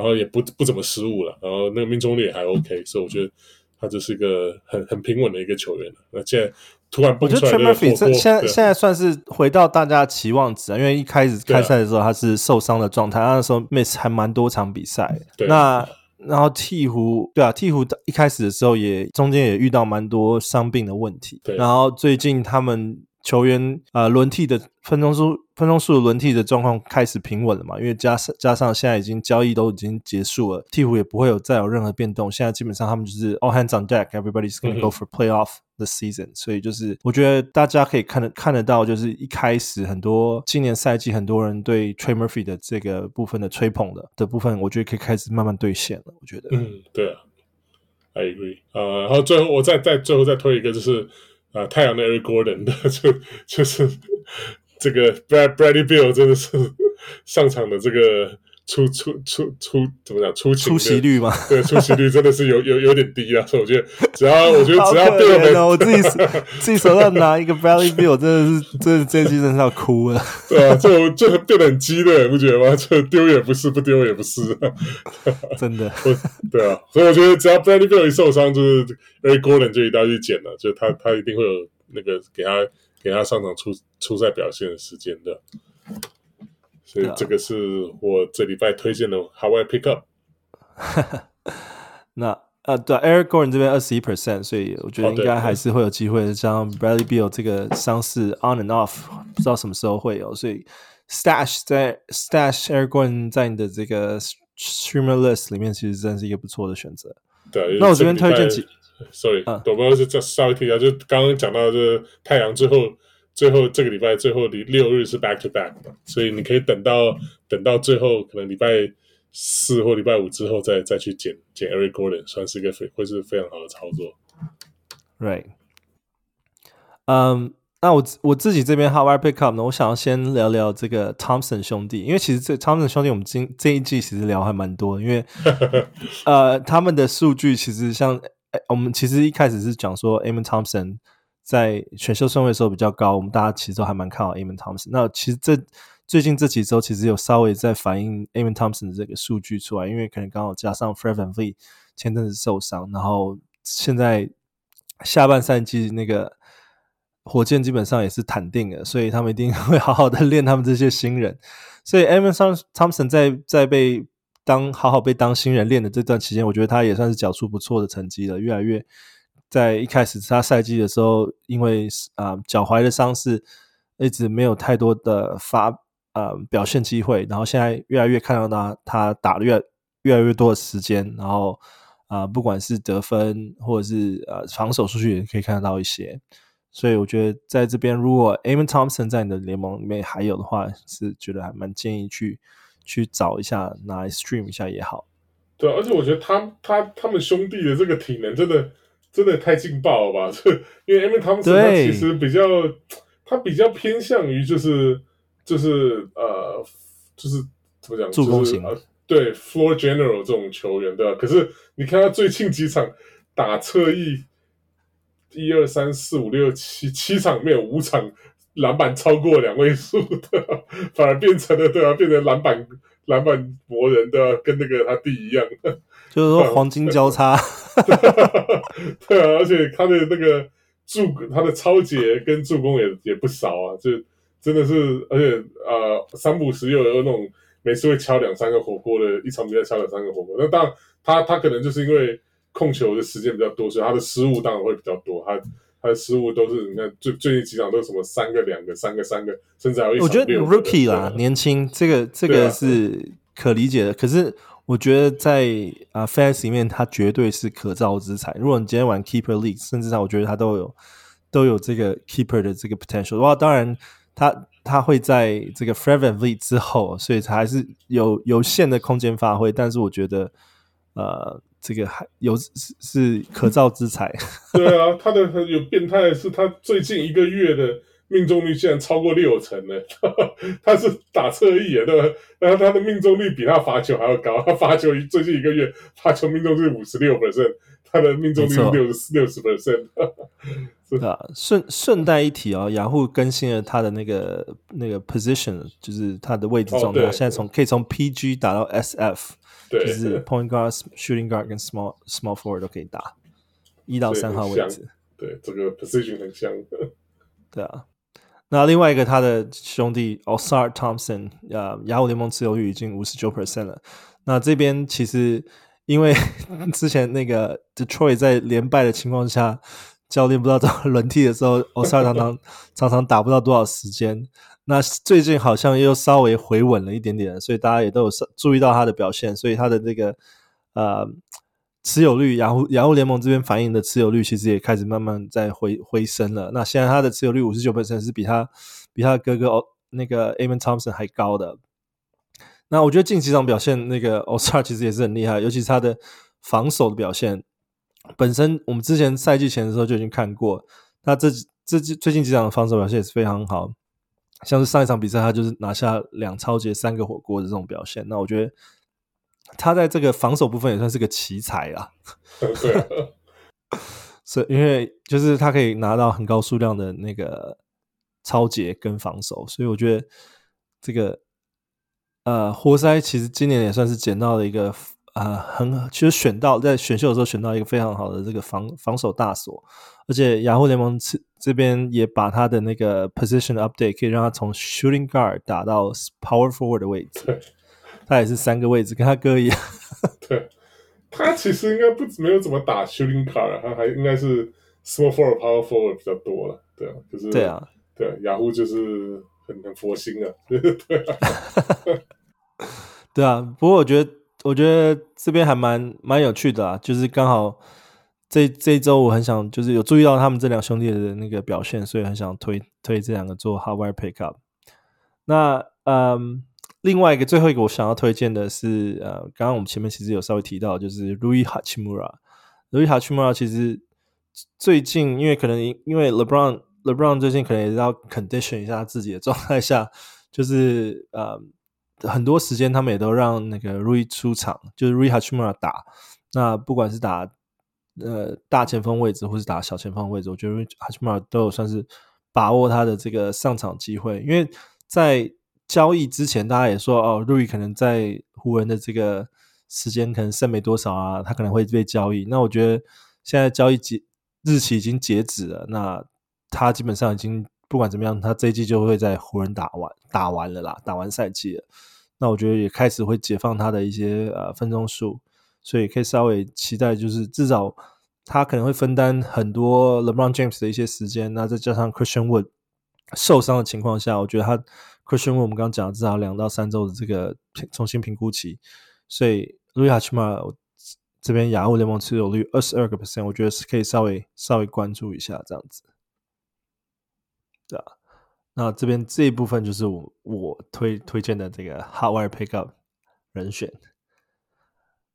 然后也不不怎么失误了，然后那个命中率也还 OK，所以我觉得他就是一个很很平稳的一个球员。那现在。突然，我觉得 Trey Murphy 这现在现在算是回到大家期望值啊，因为一开始开赛的时候他是受伤的状态，那时候 miss 还蛮多场比赛。那然后鹈鹕，对啊，鹈鹕一开始的时候也中间也遇到蛮多伤病的问题。然后最近他们。球员啊，轮替的分钟数分钟数轮替的状况开始平稳了嘛？因为加上加上现在已经交易都已经结束了，鹈鹕也不会有再有任何变动。现在基本上他们就是 all hands on deck，everybody's gonna go for playoff the season、所以就是我觉得大家可以看得看得到，就是一开始很多今年赛季很多人对 Trey Murphy 的这个部分的吹捧的的部分，我觉得可以开始慢慢兑现了。我觉得，嗯，对啊，I agree。呃，然后最后我再再最后再推一个就是。啊，太阳的 Eric Gordon 的就就是这个 Brad Bradley Bill 真的是上场的这个出出出出怎么讲出勤出席率吗？对，出席率真的是有有有点低啊，所以我觉得只要 我觉得只要 Beal 呢，我自己 自己手上拿一个 Bradley Bill，真的是真的这期真的是要哭了。对啊，就就变得很鸡肋，不觉得吗？就丢也不是，不丢也不是，真的。对啊，所以我觉得只要 Bradley Beal 一受伤，就是 Eric Gordon 就一定要去捡了，就他他一定会有那个给他给他上场出出赛表现的时间的。所以这个是我这礼拜推荐的 Hawaii Pickup。那呃，对，Eric Gordon 这边二十一 percent，所以我觉得应该还是会有机会。像 Bradley Beal 这个伤势 on and off，不知道什么时候会有，所以 Stash 在 Stash Eric Gordon 在你的这个 Streamer List 里面，其实真的是一个不错的选择。对，那我这边推荐几，Sorry，我不知道是这稍微提一下，就刚刚讲到这太阳之后。最后这个礼拜最后的六日是 back to back 嘛，所以你可以等到等到最后可能礼拜四或礼拜五之后再再去捡捡 Eric Gordon，算是一个非会是非常好的操作。Right，嗯、um,，那我我自己这边 Hawaii Pickup 呢，我想要先聊聊这个 Thompson 兄弟，因为其实这 Thompson 兄弟我们今这一季其实聊还蛮多，因为 呃他们的数据其实像我们其实一开始是讲说 Amen Thompson。在选秀顺位的时候比较高，我们大家其实都还蛮看好 Amen Thompson。那其实这最近这几周其实有稍微在反映 Amen Thompson 的这个数据出来，因为可能刚好加上 Fred VanVleet 前阵子受伤，然后现在下半赛季那个火箭基本上也是坦定了，所以他们一定 会好好的练他们这些新人。所以 Amen Thompson 在在被当好好被当新人练的这段期间，我觉得他也算是缴出不错的成绩了，越来越。在一开始他赛季的时候，因为啊、呃、脚踝的伤势，一直没有太多的发呃表现机会，然后现在越来越看到他他打了越越来越多的时间，然后啊、呃、不管是得分或者是呃防守数据也可以看得到一些，所以我觉得在这边如果 Amen Thompson 在你的联盟里面还有的话，是觉得还蛮建议去去找一下拿来 stream 一下也好。对，而且我觉得他他他们兄弟的这个体能真的。真的太劲爆了吧！这 因为 Amen Thompson 他其实比较，他比较偏向于就是就是呃，就是怎么讲，助攻型、就是呃、对 floor general 这种球员对吧？可是你看他最近几场打侧翼，一二三四五六七七场没有五场篮板超过两位数的，反而变成了对吧？变成篮板篮板魔人的，跟那个他弟一样。就是说黄金交叉，对啊，而且他的那个助他的抄截跟助攻也也不少啊，就真的是，而且呃，三不十又有那种每次会敲两三个火锅的，一场比赛敲两三个火锅。那当然，他他可能就是因为控球的时间比较多，所以他的失误当然会比较多。他他的失误都是你看最最近几场都是什么三个两个三个三个，甚至还有一场。我觉得 rookie 啦，年轻，这个这个是可理解的，可是。我觉得在啊，fans 里面，他绝对是可造之材。如果你今天玩 Keeper League，甚至上我觉得他都有都有这个 Keeper 的这个 potential。哇，当然他他会在这个 Fred VanVleet 之后，所以他还是有有限的空间发挥。但是我觉得，呃，这个还有是是可造之材。对啊，他的有变态的是，他最近一个月的命中率竟然超过六成呢。他是打侧翼啊，对吧？然后他的命中率比他罚球还要高，他罚球最近一个月罚球命中率五十六 percent，他的命中率六十六十 percent。是啊，顺顺带一提啊、哦，雅虎更新了他的那个那个 position，就是他的位置状态，哦、现在从可以从 PG 打到 SF，就是 point guard、shooting guard 跟 small small forward 都可以打，一到三号位置。对，这个 position 很像。对啊，那另外一个他的兄弟 Ausar Thompson，呃，雅虎联盟持有率已经五十九 percent 了。那这边其实因为 之前那个 Detroit 在连败的情况下。教练不知道怎么轮替的时候，，Osar 常常 常常打不到多少时间。那最近好像又稍微回稳了一点点，所以大家也都有注意到他的表现。所以他的这个呃持有率，雅虎雅虎联盟这边反映的持有率其实也开始慢慢在回回升了。那现在他的持有率五十九 percent 是比他比他哥哥哦那个 Amen Thompson 还高的。那我觉得近几场表现，那个奥萨尔其实也是很厉害，尤其是他的防守的表现。本身我们之前赛季前的时候就已经看过，那这这最近几场的防守表现也是非常好，像是上一场比赛他就是拿下两抄截三个火锅的这种表现。那我觉得他在这个防守部分也算是个奇才啊。对，所以因为就是他可以拿到很高数量的那个超节跟防守，所以我觉得这个呃活塞其实今年也算是捡到了一个。啊、呃，很其实选到在选秀的时候选到一个非常好的这个防防守大锁，而且雅虎联盟这这边也把他的那个 position update 可以让他从 shooting guard 打到 power forward 的位置，对他也是三个位置，跟他哥一样。对，他其实应该不没有怎么打 shooting guard，他还应该是 small forward power forward 比较多了，对啊，就是对啊，对雅虎就是很很佛心啊，对啊，对啊，不过我觉得。我觉得这边还蛮蛮有趣的啊，就是刚好这这一周我很想就是有注意到他们这两兄弟的那个表现，所以很想推推这两个做 hardware pickup。那嗯，另外一个最后一个我想要推荐的是呃，刚刚我们前面其实有稍微提到，就是 Rui Hachimura。Rui Hachimura 其实最近因为可能因为 LeBron LeBron 最近可能也是要 condition 一下他自己的状态下，就是呃。很多时间他们也都让那个 Rui 出场，就是 Rui Hachimura 打。那不管是打呃大前锋位置，或是打小前锋位置，我觉得 Rui Hachimura 都有算是把握他的这个上场机会。因为在交易之前，大家也说哦鲁易可能在湖人的这个时间可能剩没多少啊，他可能会被交易。那我觉得现在交易截日期已经截止了，那他基本上已经。不管怎么样，他这一季就会在湖人打完打完了啦，打完赛季了。那我觉得也开始会解放他的一些呃分钟数，所以可以稍微期待，就是至少他可能会分担很多 LeBron James 的一些时间。那再加上 Christian Wood 受伤的情况下，我觉得他 Christian 我们刚刚讲至少两到三周的这个重新评估期，所以 Rui Hachimura 这边雅虎联盟持有率二十二个 percent，我觉得是可以稍微稍微关注一下这样子。对啊，那这边这一部分就是我我推推荐的这个 Hot Wire Pickup 人选，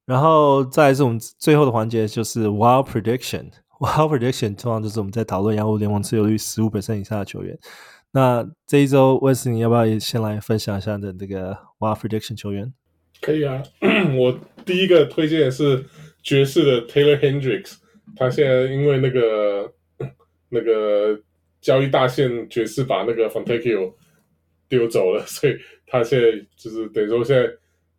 然后再来是我们最后的环节就是 Wild Prediction。Wild Prediction 通常就是我们在讨论雅虎联盟持有率十五 percent 以下的球员。那这一周威斯，你要不要也先来分享一下的这个 Wild Prediction 球员？可以啊，我第一个推荐的是爵士的 Taylor Hendricks，他现在因为那个那个。交易大限，爵士把那个 Fontecchio 丢走了，所以他现在就是等于说现在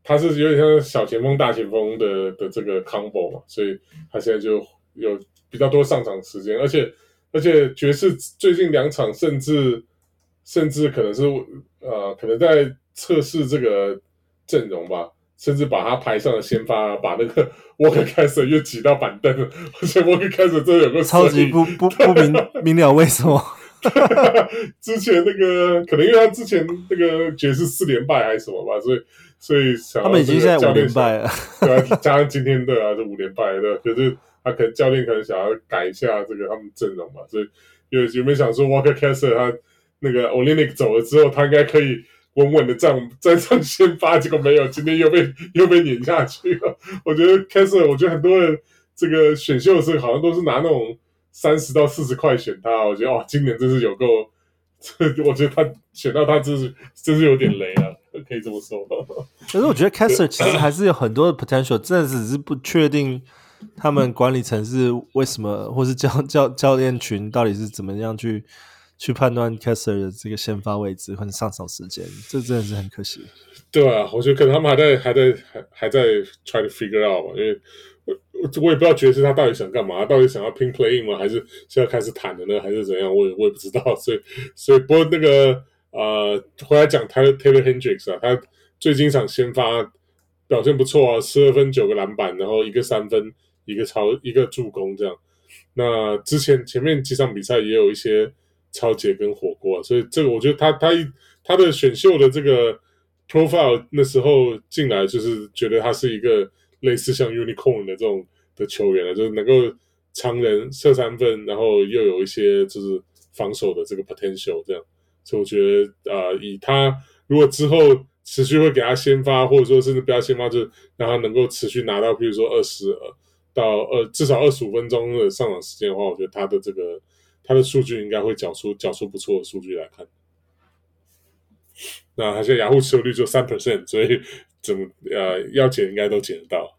他是有点像小前锋、大前锋的的这个 combo 嘛，所以他现在就有比较多上场时间，而且而且爵士最近两场甚至甚至可能是呃可能在测试这个阵容吧。甚至把他排上了先发，把那个沃克开始又挤到板凳了。而且沃克开始真的有个超级不不不明明了为什么？之前那个可能因为他之前那个爵士四连败还是什么吧，所以所以想他们已经现在五连败了，对啊，加上今天对啊，这五连败对，可是他可能教练可能想要改一下这个他们阵容吧，所以有有没有想说 Walker Casser 他那个 o l i n i k 走了之后，他应该可以。稳稳的站 站上先发，结果没有，今天又被又被碾下去了。我觉得 Kessler，我觉得很多人这个选秀的时候好像都是拿那种三十到四十块选他，我觉得哦，今年真是有够，这 我觉得他选到他真是真是有点雷了，可以这么说。可是我觉得 Kessler 其实还是有很多的 potential，真的只是不确定他们管理层是为什么，或是教教教练群到底是怎么样去。去判断 Kessler 的这个先发位置和上场时间，这真的是很可惜。对啊，我觉得可能他们还在还在还还在 try to figure out 吧，因为我我也不知道爵士他到底想干嘛，到底想要拼 playing 吗？还是现在开始谈的呢？还是怎样？我也我也不知道。所以所以不过那个呃，回来讲 Taylor Taylor Hendricks 啊，他最近一场先发表现不错啊，十二分九个篮板，然后一个三分，一个超一个助攻这样。那之前前面几场比赛也有一些。超级跟火锅，所以这个我觉得他他他的选秀的这个 profile 那时候进来就是觉得他是一个类似像 unicorn 的这种的球员了，就是能够常人射三分，然后又有一些就是防守的这个 potential 这样，所以我觉得啊、以他如果之后持续会给他先发，或者说甚至不要先发，就是让他能够持续拿到，比如说二十到二至少二十五分钟的上场时间的话，我觉得他的这个。他的数据应该会缴出缴出不错的数据来看。那他现在雅虎持有率就三 percent，所以怎么呃要减应该都减得到。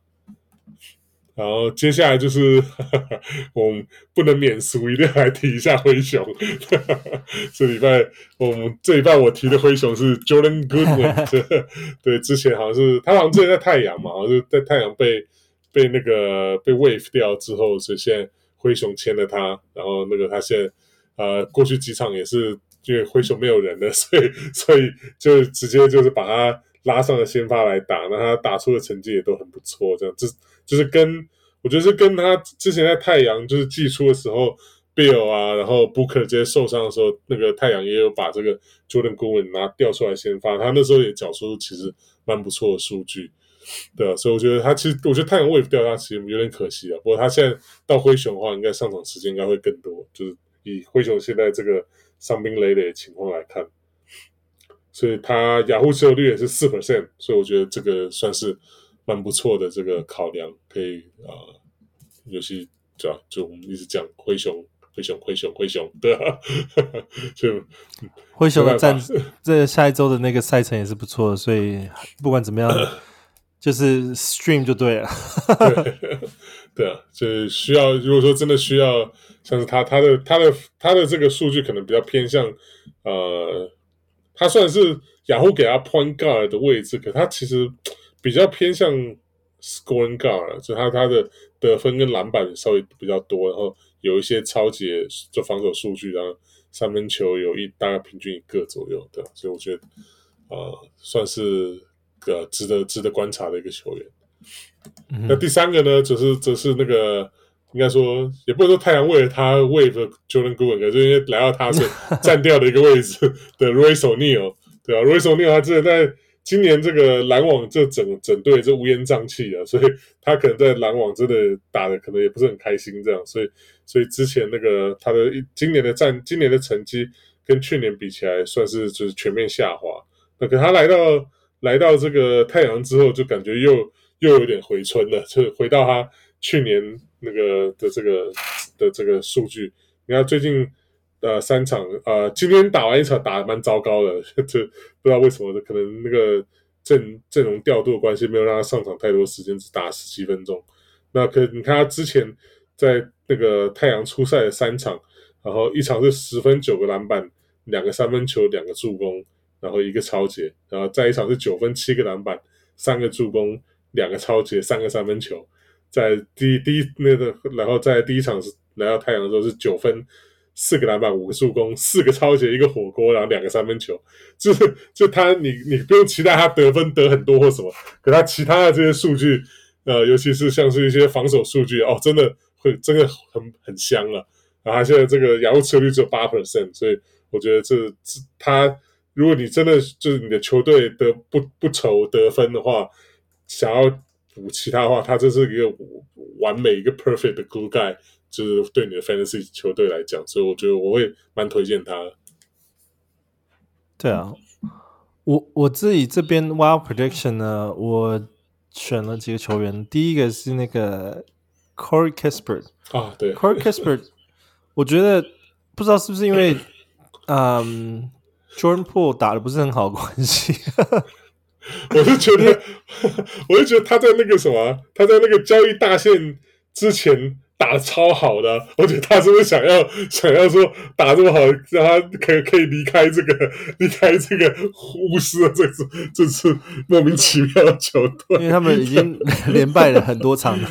然后接下来就是呵呵 我们不能免俗，一定要来提一下灰熊。呵 呵这礼拜我们这礼拜我提的灰熊是 Jordan Goodwin，对，之前好像是他好像之前在太阳嘛，好像是在太阳被被那个被 wave 掉之后，所以现在。灰熊签了他，然后那个他现在，呃，过去几场也是因为灰熊没有人了，所以所以就直接就是把他拉上了先发来打，那他打出的成绩也都很不错，这样就就是跟我觉得是跟他之前在太阳就是季初的时候，Bill 啊，然后 Booker 这些受伤的时候，那个太阳也有把这个 Jordan Goodwin 拿调出来先发，他那时候也缴出其实蛮不错的数据。对啊，所以我觉得他其实，我觉得太阳位掉他其实有点可惜啊。不过他现在到灰熊的话，应该上场时间应该会更多。就是以灰熊现在这个伤兵累累的情况来看，所以他雅虎持有率也是四 percent，所以我觉得这个算是蛮不错的这个考量，可以啊、呃，尤其对吧？就我们一直讲灰熊，灰熊，灰熊，灰熊，对啊，就灰熊的战，这下一周的那个赛程也是不错的，所以不管怎么样。就是 stream 就对了对，对啊，就是需要。如果说真的需要，像是他他的他的他的这个数据可能比较偏向，呃，他算是雅虎给他 point guard 的位置，可他其实比较偏向 scoring guard，就他他的得分跟篮板稍微比较多，然后有一些超级就防守数据，然后三分球有一大概平均一个左右，对，所以我觉得呃算是。个值得值得观察的一个球员。嗯、那第三个呢，则是则是那个应该说，也不能说太阳为了他 wave Jordan Goodwin，就因为来到他是 占掉的一个位置的 Royce O'Neale，对吧？Royce O'Neale 他真的在今年这个篮网这整整队这乌烟瘴气啊，所以他可能在篮网真的打的可能也不是很开心，这样，所以所以之前那个他的今年的战今年的成绩跟去年比起来，算是就是全面下滑。那可他来到。来到这个太阳之后，就感觉又又有点回春了，就回到他去年那个的这个的这个数据。你看最近呃三场呃，今天打完一场打得蛮糟糕的，这不知道为什么，可能那个阵阵容调度的关系，没有让他上场太多时间，只打十七分钟。那可你看他之前在那个太阳初赛的三场，然后一场是十分九个篮板，两个三分球，两个助攻。然后一个超截，然后再一场是九分七个篮板，三个助攻，两个超截，三个三分球。在第一第一那个，然后在第一场是来到太阳的时候是九分四个篮板，五个助攻，四个超截，一个火锅，然后两个三分球。就是就他你你不用期待他得分得很多或什么，可他其他的这些数据，呃，尤其是像是一些防守数据哦，真的会真的很很香啊。然后他现在这个雅虎持有率只有八 percent，所以我觉得这这他。如果你真的就是你的球队得不不愁得分的话，想要补其他的话，他这是一个完美一个 perfect 的 glue guy，就是对你的 fantasy 球队来讲，所以我觉得我会蛮推荐他。的。对啊，我我自己这边 Wild Prediction 呢，我选了几个球员，第一个是那个 Corey Kispert 啊，对，Corey Kispert，我觉得不知道是不是因为嗯 Jordan Poole 打的不是很好的关系，我就觉得，我就觉得他在那个什么，他在那个交易大限之前。打的超好的，我觉得他是不是想要想要说打这么好，让他可以可以离开这个 离开这个巫师的这次这次莫名其妙的球队，因为他们已经连败了很多场了。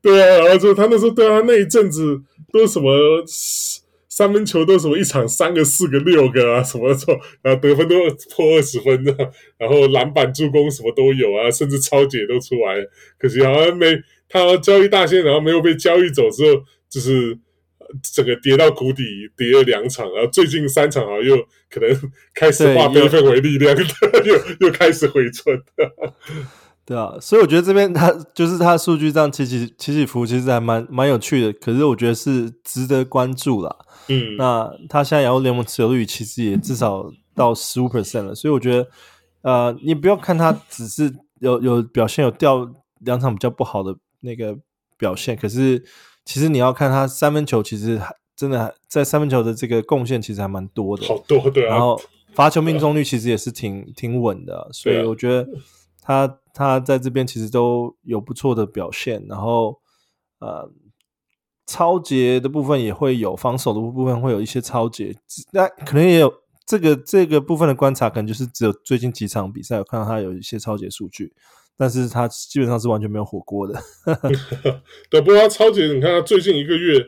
对啊，然后就他那时候对啊，那一阵子都什么三分球都什么一场三个四个六个啊什么的，然后得分都破二十分的，然后篮板助攻什么都有啊，甚至超姐都出来，可惜好像没。他交易大限，然后没有被交易走之后，就是整个跌到谷底，跌了两场，然后最近三场啊，又可能开始化悲愤为力量，又又开始回春。对啊，所以我觉得这边他 就是他数据这样起起起起伏，其实还蛮蛮有趣的。可是我觉得是值得关注啦。嗯，那他现在亚洲联盟持有率其实也至少到十五 percent 了，所以我觉得呃，你不要看他只是有有表现有掉两场比较不好的。那个表现，可是其实你要看他三分球，其实还真的还在三分球的这个贡献其实还蛮多的，好多对啊。然后罚球命中率其实也是挺挺稳的，所以我觉得他他在这边其实都有不错的表现。然后呃，抄截的部分也会有，防守的部分会有一些抄截，那可能也有这个这个部分的观察，可能就是只有最近几场比赛有看到他有一些抄截数据。但是他基本上是完全没有火锅的，对。不过他抄截，你看他最近一个月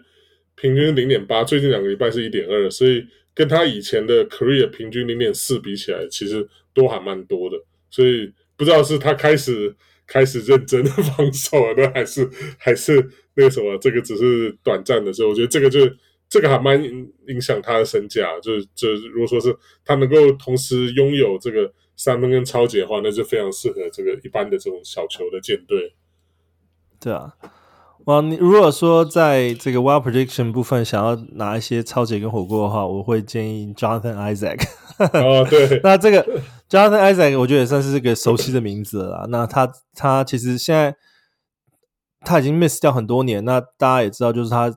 平均零点八，最近两个礼拜是一点二，所以跟他以前的 career 平均零点四比起来，其实都还蛮多的。所以不知道是他开始开始认真的防守了呢，还是 还是那个什么，这个只是短暂的所以。我觉得这个就这个还蛮影响他的身价。就是就如果说是他能够同时拥有这个。三分跟超级的话，那就非常适合这个一般的这种小球的舰队。对啊，哇！你如果说在这个 Wild Prediction 部分想要拿一些超解跟火锅的话，我会建议 Jonathan Isaac。哦，对，那这个 Jonathan Isaac 我觉得也算是这个熟悉的名字了啦。那他他其实现在。他已经 miss 掉很多年，那大家也知道，就是他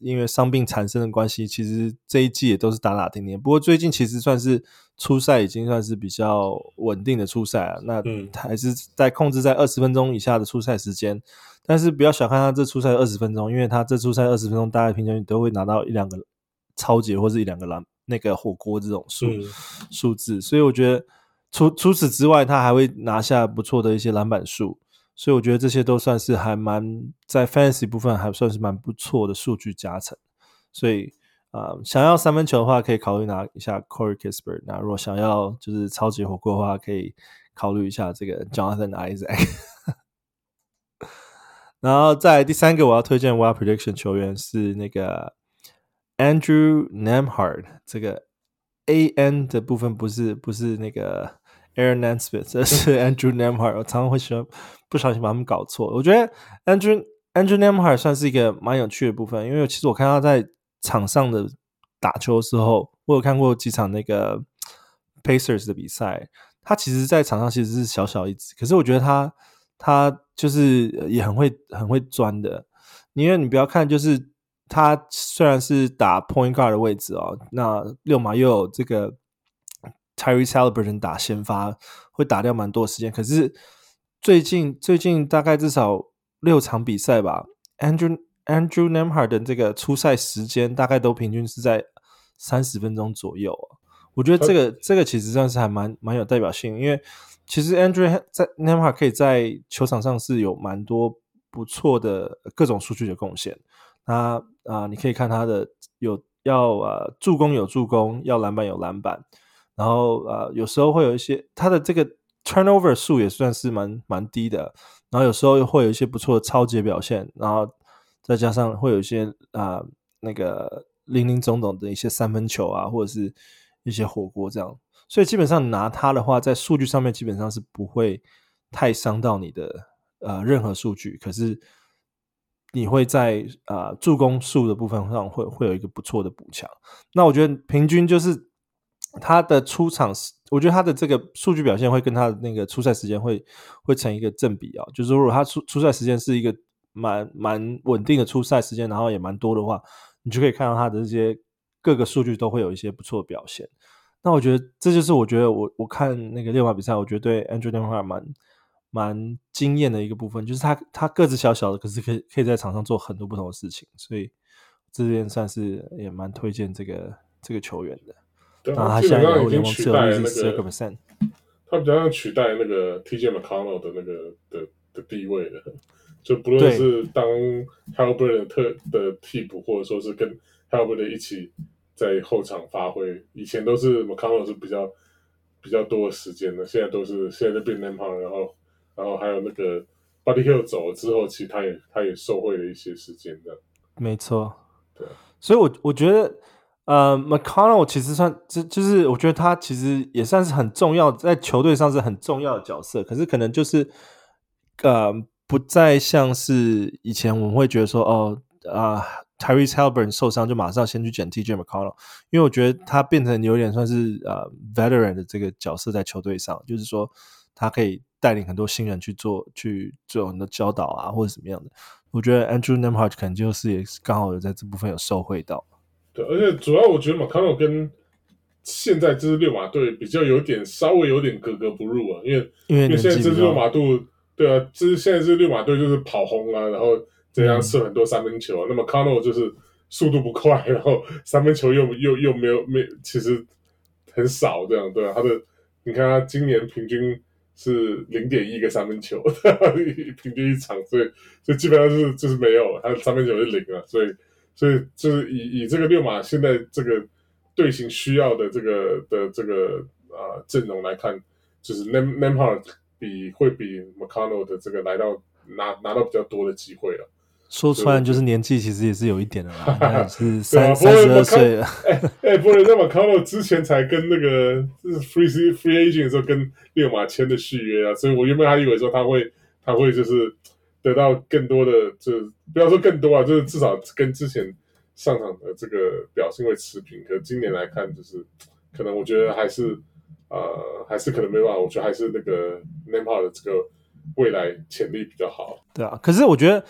因为伤病产生的关系，其实这一季也都是打打停停。不过最近其实算是初赛已经算是比较稳定的初赛了，那还是在控制在二十分钟以下的初赛时间。但是不要小看他这初赛二十分钟，因为他这初赛二十分钟，大概平均都会拿到一两个超级或者一两个篮那个火锅这种数数字。所以我觉得除除此之外，他还会拿下不错的一些篮板数。所以我觉得这些都算是还蛮在 fantasy 部分还算是蛮不错的数据加成。所以啊、想要三分球的话，可以考虑拿一下 Corey Kispert。那如果想要就是超级火锅的话，可以考虑一下这个 Jonathan Isaac。然后在第三个我要推荐 Wild Prediction 球员是那个 Andrew Nemhard，。这个 A N 的部分不是不是那个。Aaron Nesmith，这是 Andrew Nembhard，我常常会喜欢不小心把他们搞错。我觉得 Andrew Andrew Nembhard 算是一个蛮有趣的部分，因为其实我看他在场上的打球的时候，我有看过几场那个 Pacers 的比赛，他其实在场上其实是小小一只，可是我觉得他他就是也很会很会钻的。因为你不要看，就是他虽然是打 Point Guard 的位置哦，那六码又有这个。Tyrese Haliburton 打先发会打掉蛮多时间，可是最近最近大概至少六场比赛吧，Andrew Andrew Nembhard 的这个出赛时间大概都平均是在三十分钟左右。我觉得这个这个其实算是还蛮蛮有代表性，因为其实 Andrew 在 Nembhard 可以在球场上是有蛮多不错的各种数据的贡献。他啊、呃，你可以看他的有要呃助攻有助攻，要篮板有篮板。然后呃，有时候会有一些他的这个 turnover 数也算是蛮蛮低的，然后有时候会有一些不错的超级表现，然后再加上会有一些啊、那个林林总总的一些三分球啊，或者是一些火锅这样，所以基本上拿他的话，在数据上面基本上是不会太伤到你的呃任何数据，可是你会在啊、呃、助攻数的部分上会会有一个不错的补强。那我觉得平均就是。他的出场时，我觉得他的这个数据表现会跟他的那个出赛时间会会成一个正比啊。就是如果他出出赛时间是一个蛮蛮稳定的出赛时间，然后也蛮多的话，你就可以看到他的这些各个数据都会有一些不错的表现。那我觉得这就是我觉得我我看那个溜马比赛，我觉得对 Andrew d e m a r 蛮蛮惊艳的一个部分，就是他他个子小小的，可是可以可以在场上做很多不同的事情，所以这边算是也蛮推荐这个这个球员的。他基本上已经取代那个，他比较像取代那个 TJ McConnell 的那个的的地位了。就不论是当 Haliburton 特的替补，或者说是跟 Haliburton 一起在后场发挥，以前都是 McConnell 是比较比较多的时间的，现在都是现在就变 Nembhard，然后然后还有那个 Buddy Hield 走了之后，其实他也他也受惠了一些时间的。没错，对，所以我我觉得。呃，McConnell 其实算就就是，我觉得他其实也算是很重要，在球队上是很重要的角色。可是可能就是，呃，不再像是以前我们会觉得说，哦，啊、呃、Tyrese Halburn 受伤就马上先去捡 TJ McConnell，因为我觉得他变成有点算是呃 veteran 的这个角色在球队上，就是说他可以带领很多新人去做去做很多教导啊，或者什么样的。我觉得 Andrew Nemhard 可能就是也刚好有在这部分有受惠到。对，而且主要我觉得 McConnell 跟现在这支六马队比较有点稍微有点格格不入啊，因为因为，现在这支六马队，对啊，这现在这支六马队就是跑轰啊，然后这样射很多三分球啊。嗯、那么 McConnell 就是速度不快，然后三分球又又又没有没，其实很少这样，对啊，他的你看他今年平均是零点一个三分球，平均一场，所以就基本上就是就是没有，他的三分球是零啊，所以。所以就是以以这个六马现在这个队形需要的这个的这个啊、呃、阵容来看，就是 Nem Nembhard 比会比 McConnell 的这个来到拿拿到比较多的机会了。说穿了就是年纪其实也是有一点的啦，是三三十二岁了。哎哎，不能那 McConnell 之前才跟那个就是 free free agent 的时候跟六马签的续约啊，所以我原本还以为说他会他会就是。得到更多的，就是不要说更多啊，就是至少跟之前上场的这个表现会持平。可是今年来看，就是可能我觉得还是呃，还是可能没办法。我觉得还是那个 Nembhard 的这个未来潜力比较好。对啊，可是我觉得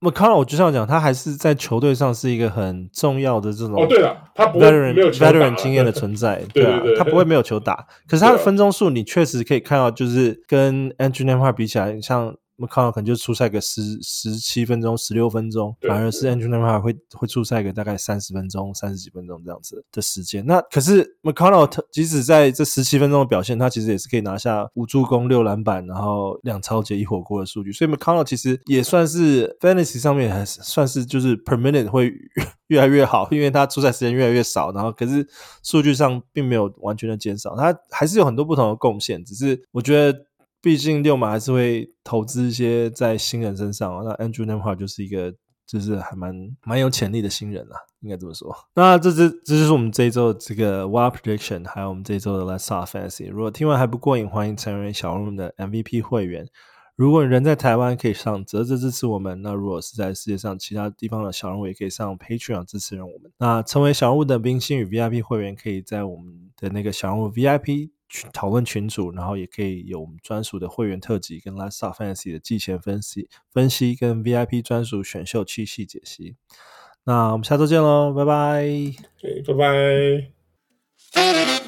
McConnell 我就像讲，他还是在球队上是一个很重要的这种哦，对了，他不会没有 veteran 经验的存在，对啊，他不会没有球打。可是他的分钟数，你确实可以看到，就是跟 Andrew Nembhard 比起来，像。McConnell 可能就出赛个十十七分钟、十六分钟，反而是 Andrew Nembhard 会会出赛个大概三十分钟、三十几分钟这样子的时间。那可是 McConnell 即使在这十七分钟的表现，他其实也是可以拿下五助攻、六篮板，然后两抄截一火锅的数据。所以 McConnell 其实也算是 Fantasy 上面还是算是就是 Per Minute 会 越来越好，因为他出赛时间越来越少，然后可是数据上并没有完全的减少，他还是有很多不同的贡献。只是我觉得。毕竟六马还是会投资一些在新人身上，那 Andrew Nemhard 就是一个就是还蛮蛮有潜力的新人啦，应该这么说。那这这这就是我们这一周的这个 Wild Prediction，还有我们这一周的 Let's Talk Fantasy。如果听完还不过瘾，欢迎成为小人物的 MVP 会员。如果你人在台湾，可以上啧啧支持我们；那如果是在世界上其他地方的小人物，也可以上 Patreon 支持我们。那成为小人物的冰星与 VIP 会员，可以在我们的那个小人物 VIP。讨论群组，然后也可以有我们专属的会员特辑，跟 Last Star Fantasy 的季前分析、分析跟 VIP 专属选秀七系解析。那我们下周见喽，拜拜，拜拜。